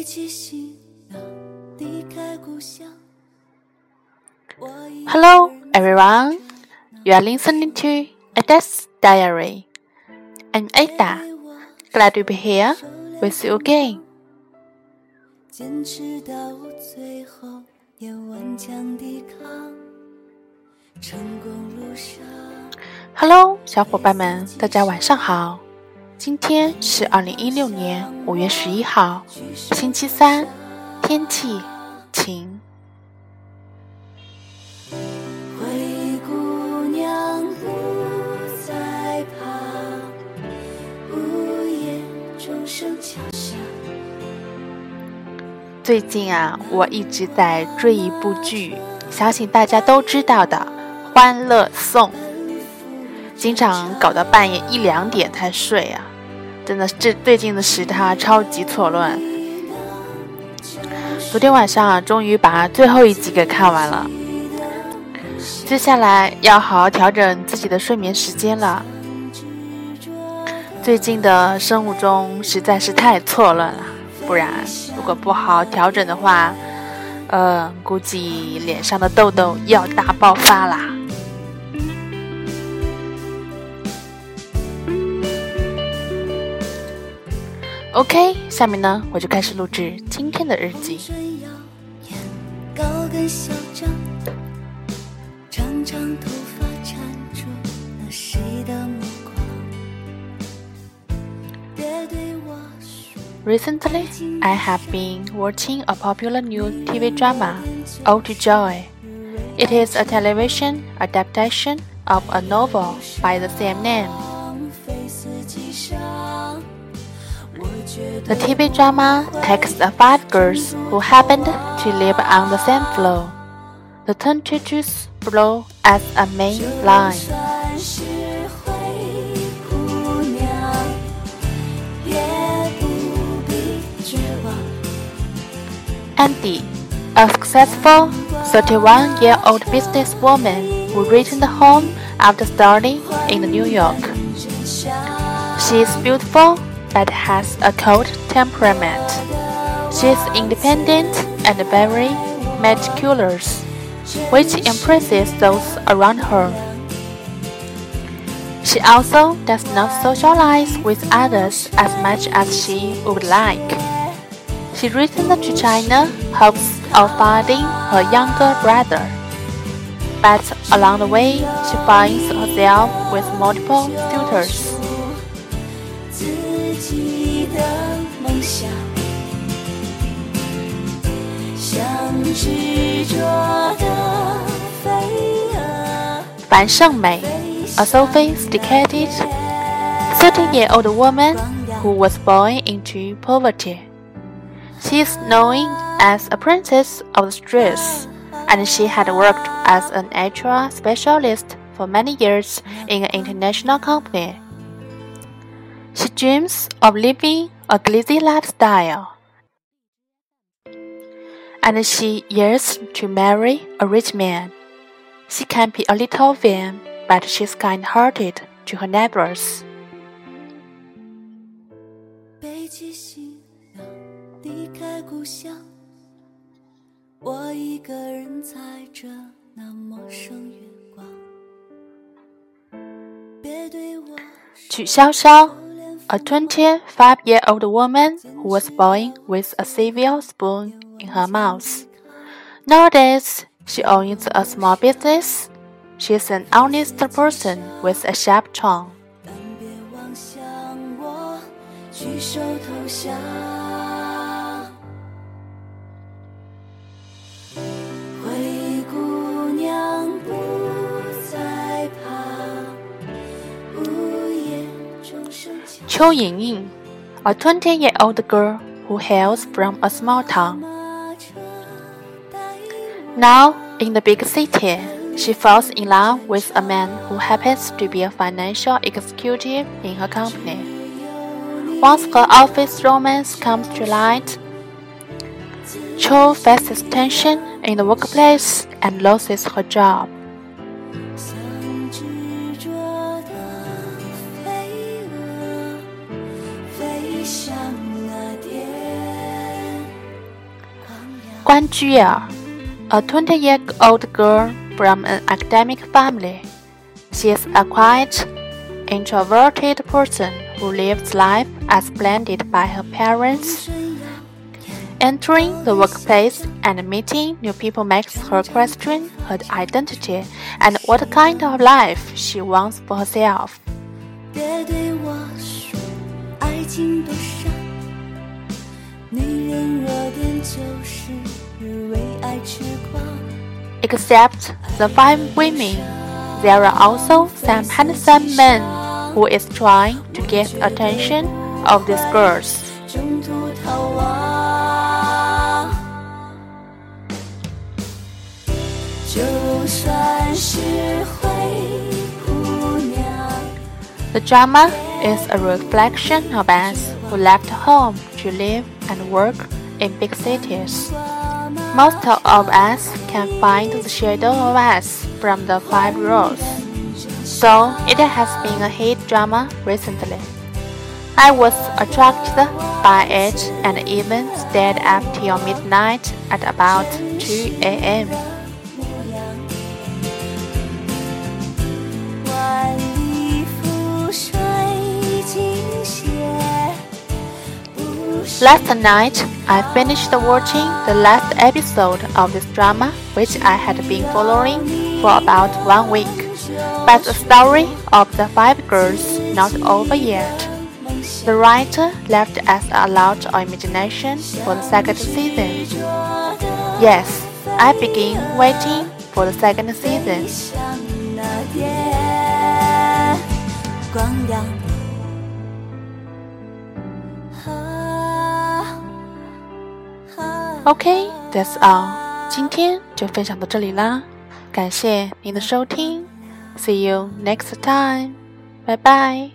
背起行囊，离开故乡。Hello, everyone. You are listening to Ada's Diary. I'm Ada. Glad to be here with you again. 坚持到最后，也顽强抵抗。成功路上， Hello，小伙伴们，大家晚上好。 今天是二零一六年五月十一号，星期三，天气晴。最近啊，我一直在追一部剧，相信大家都知道的《欢乐颂》，经常搞到半夜一两点才睡啊，真的，这最近的时差超级错乱。昨天晚上，终于把最后一集给看完了，接下来要好好调整自己的睡眠时间了。最近的生物钟实在是太错乱了。不然，如果不好好调整的话，呃，估计脸上的痘痘要大爆发啦。OK. 下面呢，我就开始录制今天的日记。Recently, I have been watching a popular new TV drama, Ode to Joy. It is a television adaptation of a novel by the same name. The TV drama takes the five girls who happened to live on the same floor. The turn teachers flow as a main line. Andy, a successful 31 year old businesswoman who returned home after studying in New York. She is beautiful but has a cold temperament. She is independent and very meticulous, which impresses those around her. She also does not socialize with others as much as she would like. She returned to China hopes of finding her younger brother. But along the way, she finds herself with multiple suitors. 记忆的梦想，像执着的飞蛾。樊胜美，a sophisticated 30-year-old woman who was born into poverty. She is known as a princess of the streets, and she had worked as an HR specialist for many years in an international company. She dreams of living a glitzy lifestyle, and she yearns to marry a rich man. She can be a little vain, but she's kind-hearted to her neighbors. 背起行囊，离开故乡。我一个人踩着那陌生月光，别对我曲筱绡 a 25-year-old woman who was born with a silver spoon in her mouth. Nowadays, she owns a small business. She is an honest person with a sharp tongue. Qiu Yingying, a 20 year old girl who hails from a small town. Now, in the big city, she falls in love with a man who happens to be a financial executive in her company. Once her office romance comes to light, Qiu faces tension in the workplace and loses her job. Guan Juer, a 20-year-old girl from an academic family. She is a quiet, introverted person who lives life as planned by her parents. Entering the workplace and meeting new people makes her question her identity and what kind of life she wants for herself. Except the five women, there are also some handsome men who is trying to get attention of these girls. The drama is a reflection of us who left home to live and work in big cities. Most of us can find the shadow of us from the five rows. So it has been a hit drama recently. I was attracted by it and even stayed up till midnight at about 2 a.m. Last night, I finished watching the last episode of this drama, which I had been following for about one week. But the story of the five girls not over yet. The writer left us a lot of imagination for the second season. Yes, I begin waiting for the second season. OK, that's all. 今天就分享到这里啦，感谢您的收听。See you next time. 拜拜